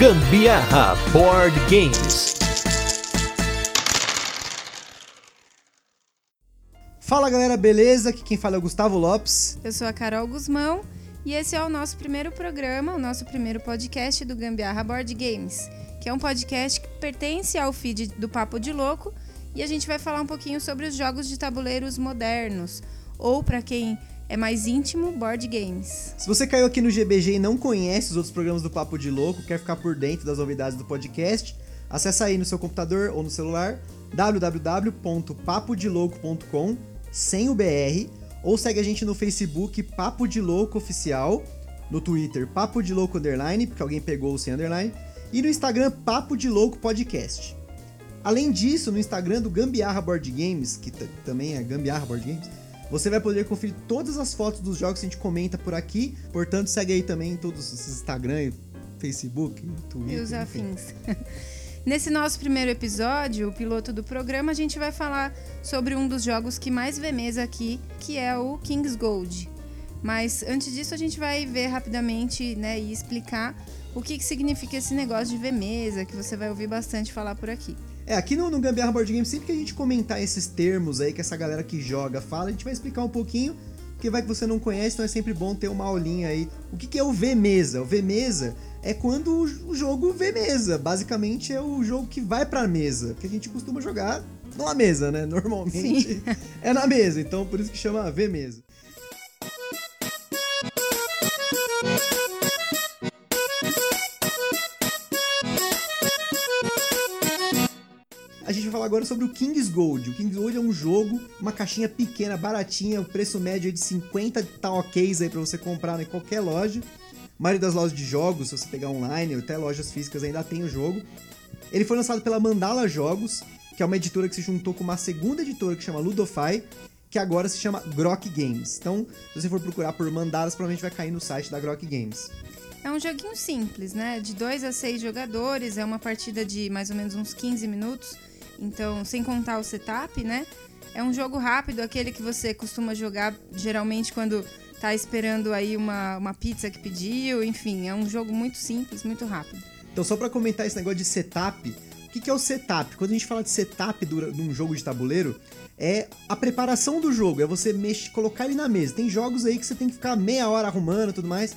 Gambiarra Board Games. Fala galera, beleza? Aqui quem fala é o Gustavo Lopes. Eu sou a Carol Guzmão e esse é o nosso primeiro programa, o nosso primeiro podcast do Gambiarra Board Games, que é um podcast que pertence ao feed do Papo de Louco e a gente vai falar um pouquinho sobre os jogos de tabuleiros modernos, ou para quem é mais íntimo, board games. Se você caiu aqui no GBG e não conhece os outros programas do Papo de Louco, quer ficar por dentro das novidades do podcast, acessa aí no seu computador ou no celular www.papodilouco.com sem o BR ou segue a gente no Facebook Papo de Louco Oficial, no Twitter Papo de Louco Underline, porque alguém pegou o sem underline, e no Instagram Papo de Louco Podcast. Além disso, no Instagram do Gambiarra Board Games, que também é Gambiarra Board Games, você vai poder conferir todas as fotos dos jogos que a gente comenta por aqui. Portanto, segue aí também todos os Instagram, Facebook, Twitter. E os afins. Nesse nosso primeiro episódio, o piloto do programa, a gente vai falar sobre um dos jogos que mais vê mesa aqui, que é o King's Gold. Mas antes disso, a gente vai ver rapidamente né, e explicar o que, que significa esse negócio de ver mesa, que você vai ouvir bastante falar por aqui. É, aqui no, no Gambiarra Board Game, sempre que a gente comentar esses termos aí que essa galera que joga fala, a gente vai explicar um pouquinho, porque vai que você não conhece, então é sempre bom ter uma aulinha aí. O que, que é o V-mesa? O V-mesa é quando o jogo vê mesa. Basicamente é o jogo que vai pra mesa, que a gente costuma jogar numa mesa, né? Normalmente Sim. é na mesa, então por isso que chama V-mesa. A gente vai falar agora sobre o King's Gold. O King's Gold é um jogo, uma caixinha pequena, baratinha, o preço médio é de 50 tá ok aí para você comprar em qualquer loja. A maioria das lojas de jogos, se você pegar online, ou até lojas físicas ainda tem o jogo. Ele foi lançado pela Mandala Jogos, que é uma editora que se juntou com uma segunda editora que chama Ludofy, que agora se chama Grok Games. Então, se você for procurar por Mandalas, provavelmente vai cair no site da Grok Games. É um joguinho simples, né? De 2 a 6 jogadores, é uma partida de mais ou menos uns 15 minutos. Então, sem contar o setup, né? É um jogo rápido, aquele que você costuma jogar geralmente quando tá esperando aí uma, uma pizza que pediu, enfim, é um jogo muito simples, muito rápido. Então, só para comentar esse negócio de setup, o que, que é o setup? Quando a gente fala de setup de um jogo de tabuleiro, é a preparação do jogo, é você mexer, colocar ele na mesa. Tem jogos aí que você tem que ficar meia hora arrumando e tudo mais.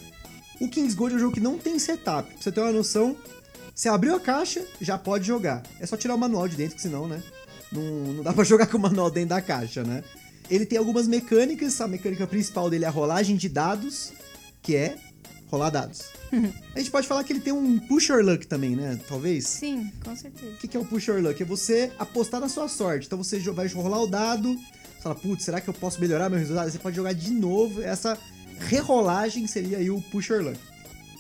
O Kings Gold é um jogo que não tem setup. Pra você ter uma noção, você abriu a caixa, já pode jogar. É só tirar o manual de dentro, que senão, né? Não, não dá pra jogar com o manual dentro da caixa, né? Ele tem algumas mecânicas. A mecânica principal dele é a rolagem de dados, que é rolar dados. a gente pode falar que ele tem um push or luck também, né? Talvez? Sim, com certeza. O que é o push or luck? É você apostar na sua sorte. Então você vai rolar o dado, você fala, putz, será que eu posso melhorar meu resultado? Você pode jogar de novo. Essa rerolagem seria aí o push or luck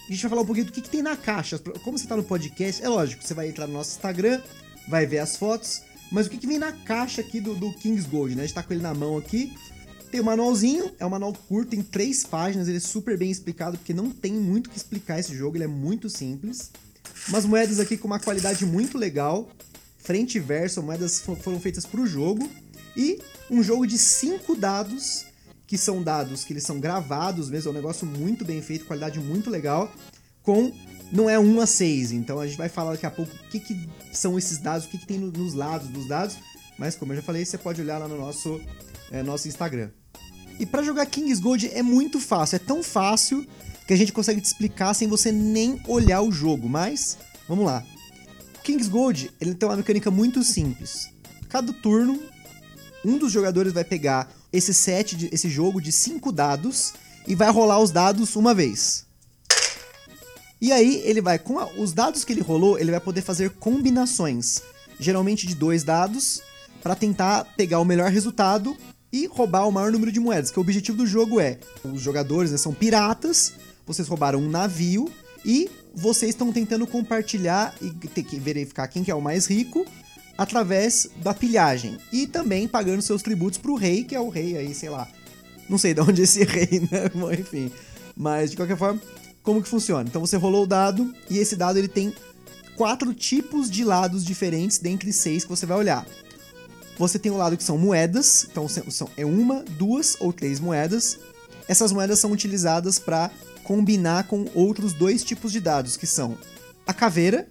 a gente vai falar um pouquinho do que, que tem na caixa. Como você tá no podcast, é lógico, você vai entrar no nosso Instagram, vai ver as fotos, mas o que, que vem na caixa aqui do, do Kings Gold, né? A gente tá com ele na mão aqui. Tem o um manualzinho, é um manual curto, tem três páginas, ele é super bem explicado, porque não tem muito que explicar esse jogo, ele é muito simples. Umas moedas aqui com uma qualidade muito legal, frente e verso, moedas foram feitas para o jogo. E um jogo de cinco dados que são dados que eles são gravados mesmo, é um negócio muito bem feito, qualidade muito legal, com não é 1 a 6. Então a gente vai falar daqui a pouco o que, que são esses dados, o que, que tem nos lados dos dados, mas como eu já falei, você pode olhar lá no nosso, é, nosso Instagram. E para jogar King's Gold é muito fácil, é tão fácil que a gente consegue te explicar sem você nem olhar o jogo, mas vamos lá. King's Gold, ele tem uma mecânica muito simples. Cada turno, um dos jogadores vai pegar esse set, de, esse jogo de cinco dados e vai rolar os dados uma vez. E aí ele vai, com a, os dados que ele rolou, ele vai poder fazer combinações, geralmente de dois dados, para tentar pegar o melhor resultado e roubar o maior número de moedas. Que o objetivo do jogo é, os jogadores né, são piratas, vocês roubaram um navio e vocês estão tentando compartilhar e ter que verificar quem que é o mais rico através da pilhagem e também pagando seus tributos pro rei, que é o rei aí, sei lá. Não sei de onde é esse rei, né? Bom, enfim. Mas de qualquer forma, como que funciona? Então você rolou o dado e esse dado ele tem quatro tipos de lados diferentes dentre seis que você vai olhar. Você tem o lado que são moedas, então são, é uma, duas ou três moedas. Essas moedas são utilizadas para combinar com outros dois tipos de dados, que são a caveira,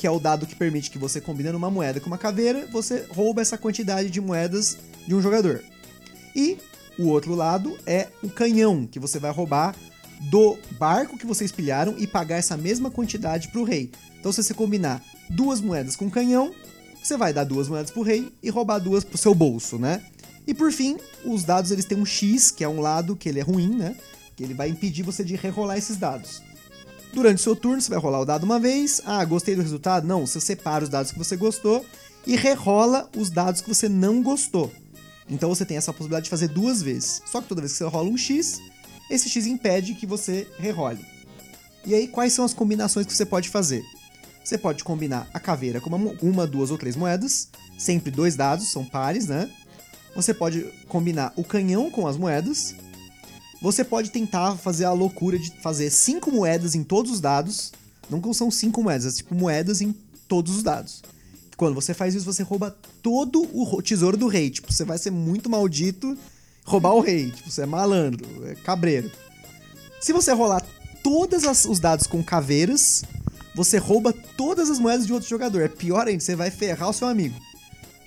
que é o dado que permite que você combinando uma moeda com uma caveira, você rouba essa quantidade de moedas de um jogador. E o outro lado é o canhão, que você vai roubar do barco que vocês pilharam e pagar essa mesma quantidade pro rei. Então, se você combinar duas moedas com canhão, você vai dar duas moedas pro rei e roubar duas pro seu bolso, né? E por fim, os dados eles têm um X, que é um lado que ele é ruim, né? Que ele vai impedir você de rerolar esses dados. Durante o seu turno, você vai rolar o dado uma vez. Ah, gostei do resultado? Não, você separa os dados que você gostou e rerola os dados que você não gostou. Então você tem essa possibilidade de fazer duas vezes. Só que toda vez que você rola um X, esse X impede que você rerole. E aí, quais são as combinações que você pode fazer? Você pode combinar a caveira com uma, uma, duas ou três moedas, sempre dois dados, são pares, né? Você pode combinar o canhão com as moedas. Você pode tentar fazer a loucura de fazer cinco moedas em todos os dados. Não são cinco moedas, é tipo moedas em todos os dados. Quando você faz isso, você rouba todo o tesouro do rei. Tipo, você vai ser muito maldito roubar o rei. Tipo, você é malandro, é cabreiro. Se você rolar todos os dados com caveiras, você rouba todas as moedas de outro jogador. É pior ainda, você vai ferrar o seu amigo.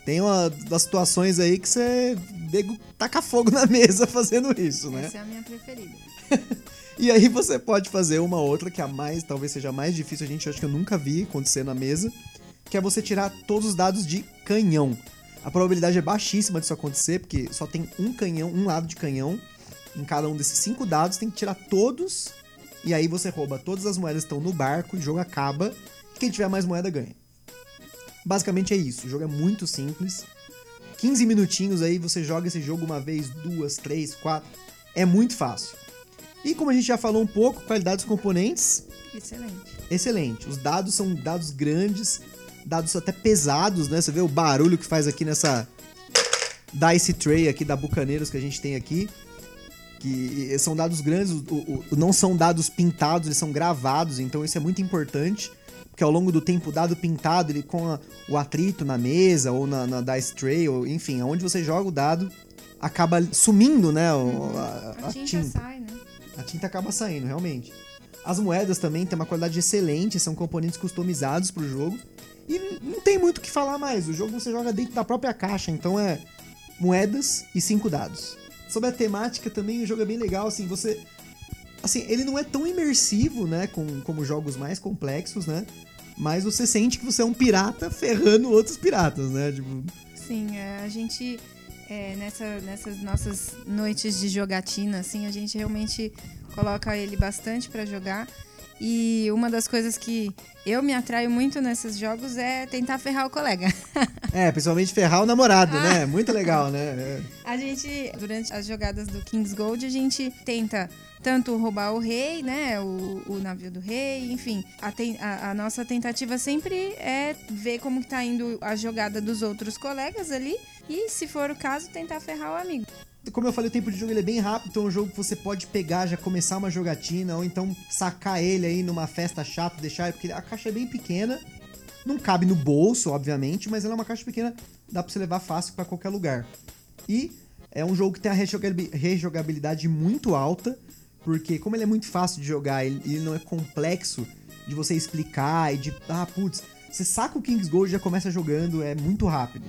Tem uma das situações aí que você nego taca fogo na mesa fazendo isso, né? Essa é a minha preferida. e aí você pode fazer uma outra que é a mais, talvez seja a mais difícil, a gente acho que eu nunca vi acontecer na mesa, que é você tirar todos os dados de canhão. A probabilidade é baixíssima disso acontecer, porque só tem um canhão, um lado de canhão. Em cada um desses cinco dados, tem que tirar todos. E aí você rouba todas as moedas que estão no barco, o jogo acaba. E quem tiver mais moeda ganha. Basicamente é isso. O jogo é muito simples. 15 minutinhos aí, você joga esse jogo uma vez, duas, três, quatro. É muito fácil. E como a gente já falou um pouco, qualidade dos componentes. Excelente. Excelente. Os dados são dados grandes, dados até pesados, né? Você vê o barulho que faz aqui nessa Dice Tray aqui da Bucaneiros que a gente tem aqui. Que são dados grandes, não são dados pintados, eles são gravados, então isso é muito importante. Porque ao longo do tempo, o dado pintado, ele com a, o atrito na mesa ou na, na Dice Tray, ou enfim, aonde você joga o dado, acaba sumindo, né? A, a, a tinta, tinta sai, né? A tinta acaba saindo, realmente. As moedas também têm uma qualidade excelente, são componentes customizados pro jogo. E não tem muito o que falar mais. O jogo você joga dentro da própria caixa, então é moedas e cinco dados. Sobre a temática também, o jogo é bem legal, assim, você. Assim, ele não é tão imersivo, né, com, como jogos mais complexos, né? Mas você sente que você é um pirata ferrando outros piratas, né? Tipo... Sim, é, a gente. É, nessa, nessas nossas noites de jogatina, assim, a gente realmente coloca ele bastante para jogar. E uma das coisas que eu me atraio muito nesses jogos é tentar ferrar o colega. é, principalmente ferrar o namorado, né? ah. né? Muito legal, né? É. A gente, durante as jogadas do King's Gold, a gente tenta tanto roubar o rei, né? O, o navio do rei, enfim. A, ten, a, a, nossa tentativa sempre é ver como que tá indo a jogada dos outros colegas ali. E, se for o caso, tentar ferrar o amigo como eu falei, o tempo de jogo ele é bem rápido, então é um jogo que você pode pegar, já começar uma jogatina, ou então sacar ele aí numa festa chata, deixar, porque a caixa é bem pequena, não cabe no bolso, obviamente, mas ela é uma caixa pequena, dá pra você levar fácil para qualquer lugar. E é um jogo que tem a rejogabilidade muito alta, porque como ele é muito fácil de jogar, ele, não é complexo de você explicar e de, ah, putz, você saca o King's Gold e já começa jogando, é muito rápido.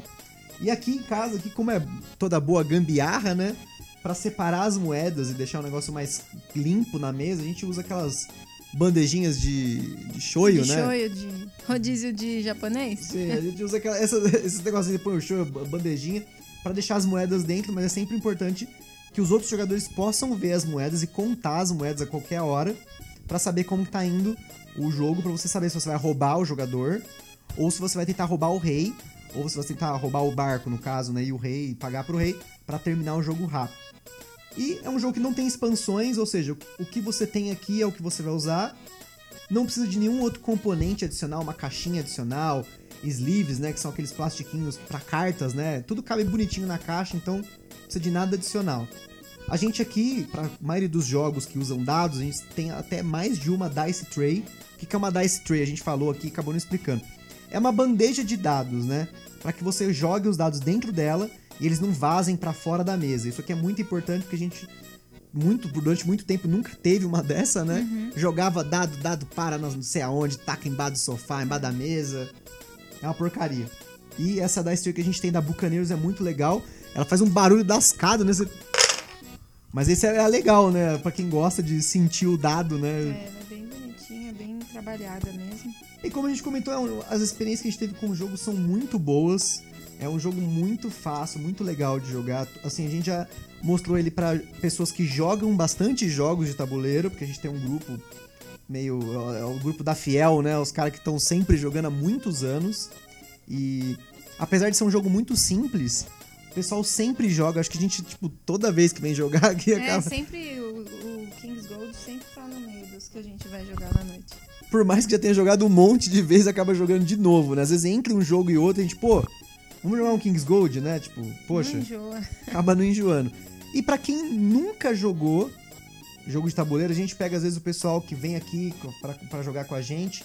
E aqui em casa, aqui como é toda boa gambiarra, né? Para separar as moedas e deixar o negócio mais limpo na mesa, a gente usa aquelas bandejinhas de, de shoyu, de né? Shoyu, de rodízio de japonês? Sim, a gente usa aquela, essa, esses negócios de põe o shoyu, bandejinha, para deixar as moedas dentro, mas é sempre importante que os outros jogadores possam ver as moedas e contar as moedas a qualquer hora para saber como tá indo o jogo, para você saber se você vai roubar o jogador ou se você vai tentar roubar o rei ou você vai tentar roubar o barco, no caso, né, e o rei, pagar pro rei para terminar o jogo rápido. E é um jogo que não tem expansões, ou seja, o que você tem aqui é o que você vai usar. Não precisa de nenhum outro componente adicional, uma caixinha adicional, sleeves, né, que são aqueles plastiquinhos para cartas, né? Tudo cabe bonitinho na caixa, então não precisa de nada adicional. A gente aqui, para a maioria dos jogos que usam dados, a gente tem até mais de uma dice tray. O que é uma dice tray? A gente falou aqui e acabou não explicando. É uma bandeja de dados, né? para que você jogue os dados dentro dela e eles não vazem para fora da mesa. Isso aqui é muito importante porque a gente muito, durante muito tempo nunca teve uma dessa, né? Jogava dado, dado para não sei aonde, taca embaixo do sofá, embaixo da mesa. É uma porcaria. E essa da Steel que a gente tem da Bucaneiros é muito legal. Ela faz um barulho lascado, né? Você- Mas esse é legal, né? Pra quem gosta de sentir o dado, né? É, ela é bem bonitinha, bem trabalhada mesmo. E como a gente comentou, é as experiências que a gente teve com o jogo são muito boas. É um jogo muito fácil, muito legal de jogar. Assim, a gente já mostrou ele pra pessoas que jogam bastante jogos de tabuleiro, porque a gente tem um grupo meio. É o grupo da Fiel, né? Os caras que estão sempre jogando há muitos anos. E apesar de ser um jogo muito simples, o pessoal sempre joga. Acho que a gente, tipo, toda vez que vem jogar aqui É, acaba. sempre o, o King's Gold sempre tá no meio dos que a gente vai jogar na noite. Por mais que já tenha jogado um monte de vezes, acaba jogando de novo, né? Às vezes entre um jogo e outro, a gente, pô, vamos jogar um King's Gold, né? Tipo, poxa, Não enjoa. acaba não enjoando. E pra quem nunca jogou jogo de tabuleiro, a gente pega às vezes o pessoal que vem aqui pra- pra jogar com a gente,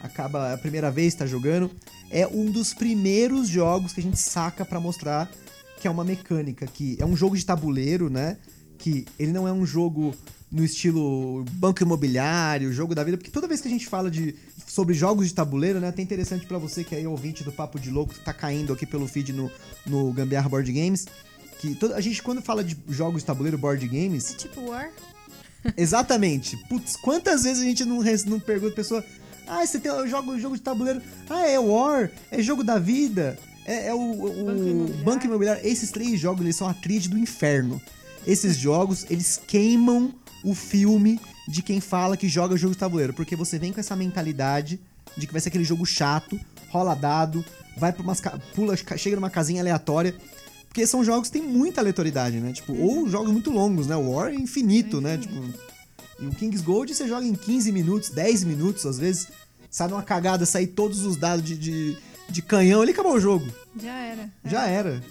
acaba a primeira vez tá jogando, é um dos primeiros jogos que a gente saca pra mostrar que é uma mecânica que é um jogo de tabuleiro, né? Que ele não é um jogo no estilo banco imobiliário, jogo da vida, porque toda vez que a gente fala de sobre jogos de tabuleiro, né, até interessante pra você que é ouvinte do Papo de Louco, que tá caindo aqui pelo feed no, no Gambiarra Board Games, que toda, a gente quando fala de jogos de tabuleiro, board games, É tipo War? Exatamente. Putz, quantas vezes a gente não, não pergunta a pessoa: Ah, você tem, eu jogo jogo de tabuleiro. Ah, é War, é jogo da vida, é, é o, o Banco Imobiliário. Banco Imobiliário. Esses três jogos, eles são a tríade do inferno. Esses jogos, eles queimam o filme de quem fala que joga jogo de tabuleiro. Porque você vem com essa mentalidade de que vai ser aquele jogo chato, rola dado, vai pra umas. pula, chega numa casinha aleatória. Porque são jogos que tem muita aleatoriedade, né? Tipo, ou jogos muito longos, né? O War é infinito, né? Tipo, e o King's Gold você joga em 15 minutos, 10 minutos, às vezes. Sai numa cagada, sair todos os dados de, de, de canhão, ele acabou o jogo. Já era. Já era.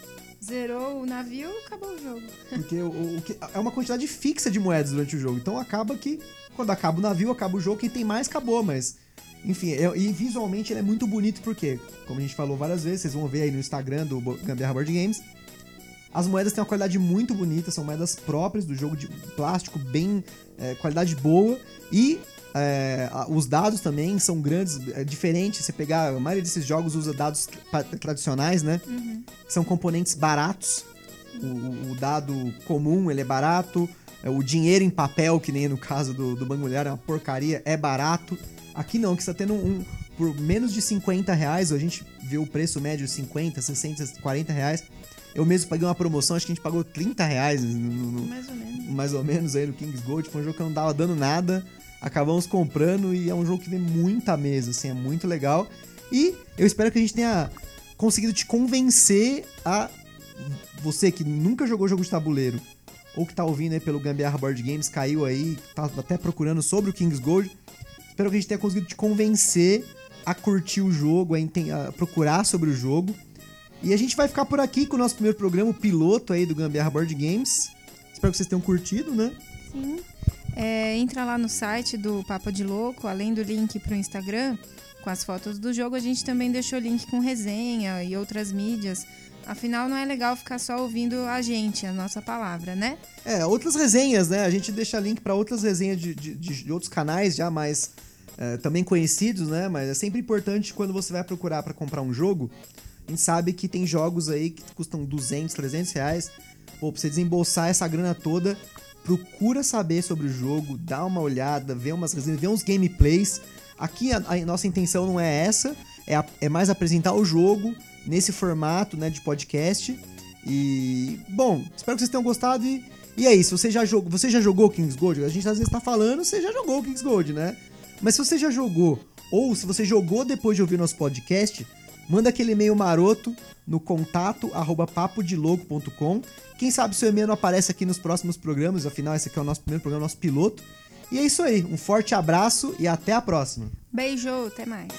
Zerou o navio, acabou o jogo. Porque o, o- que- é uma quantidade fixa de moedas durante o jogo. Então acaba que, quando acaba o navio, acaba o jogo, quem tem mais acabou, mas. Enfim, é- e visualmente ele é muito bonito porque, como a gente falou várias vezes, vocês vão ver aí no Instagram do Gambiarra Board Games. As moedas têm uma qualidade muito bonita, são moedas próprias do jogo de plástico, bem. é, qualidade boa. E é, os dados também são grandes, é diferente. Você pegar. A maioria desses jogos usa dados tra- tradicionais, né? Que são componentes baratos. O, o- dado comum, ele é barato. É, O dinheiro em papel, que nem no caso do, do Banco Mulher, é uma porcaria, é barato. Aqui não, que você tá tendo um. Por menos de 50 reais, a gente vê o preço médio de 50, 60, 40 reais. Eu mesmo paguei uma promoção, acho que a gente pagou 30 reais no- no- Mais ou menos. mais ou menos aí no Kings Gold. Foi um jogo que não tava dando nada. Acabamos comprando e é um jogo que vem muita mesa, assim, é muito legal. E eu espero que a gente tenha conseguido te convencer a você que nunca jogou jogo de tabuleiro ou que tá ouvindo aí pelo Gambiarra Board Games, caiu aí, tá até procurando sobre o Kings Gold. Espero que a gente tenha conseguido te convencer a curtir o jogo, a, procurar sobre o jogo. E a gente vai ficar por aqui com o nosso primeiro programa, o piloto aí do Gambiarra Board Games. Espero que vocês tenham curtido, né? Sim. É, entra lá no site do Papo de Louco, além do link pro Instagram, com as fotos do jogo, a gente também deixou link com resenha e outras mídias. Afinal, não é legal ficar só ouvindo a gente, a nossa palavra, né? É, outras resenhas, né? A gente deixa link pra outras resenhas de, de, de- outros canais já mais é, também conhecidos, né? Mas é sempre importante quando você vai procurar pra comprar um jogo. A gente sabe que tem jogos aí que custam 200, 300 reais. Pô, pra você desembolsar essa grana toda, procura saber sobre o jogo, dá uma olhada, vê umas resenhas, vê uns gameplays. Aqui a, a nossa intenção não é essa, é, a- é mais apresentar o jogo nesse formato né, de podcast. E, bom, espero que vocês tenham gostado e, e é isso. Você já, jogou, você já jogou Kings Gold? A gente às vezes tá falando, você já jogou Kings Gold, né? Mas se você já jogou, ou se você jogou depois de ouvir nosso podcast, manda aquele e-mail maroto no contato arroba papodelouco.com. Quem sabe seu e-mail não aparece aqui nos próximos programas, afinal esse aqui é o nosso primeiro programa, nosso piloto. E é isso aí, um forte abraço e até a próxima. Beijo, até mais.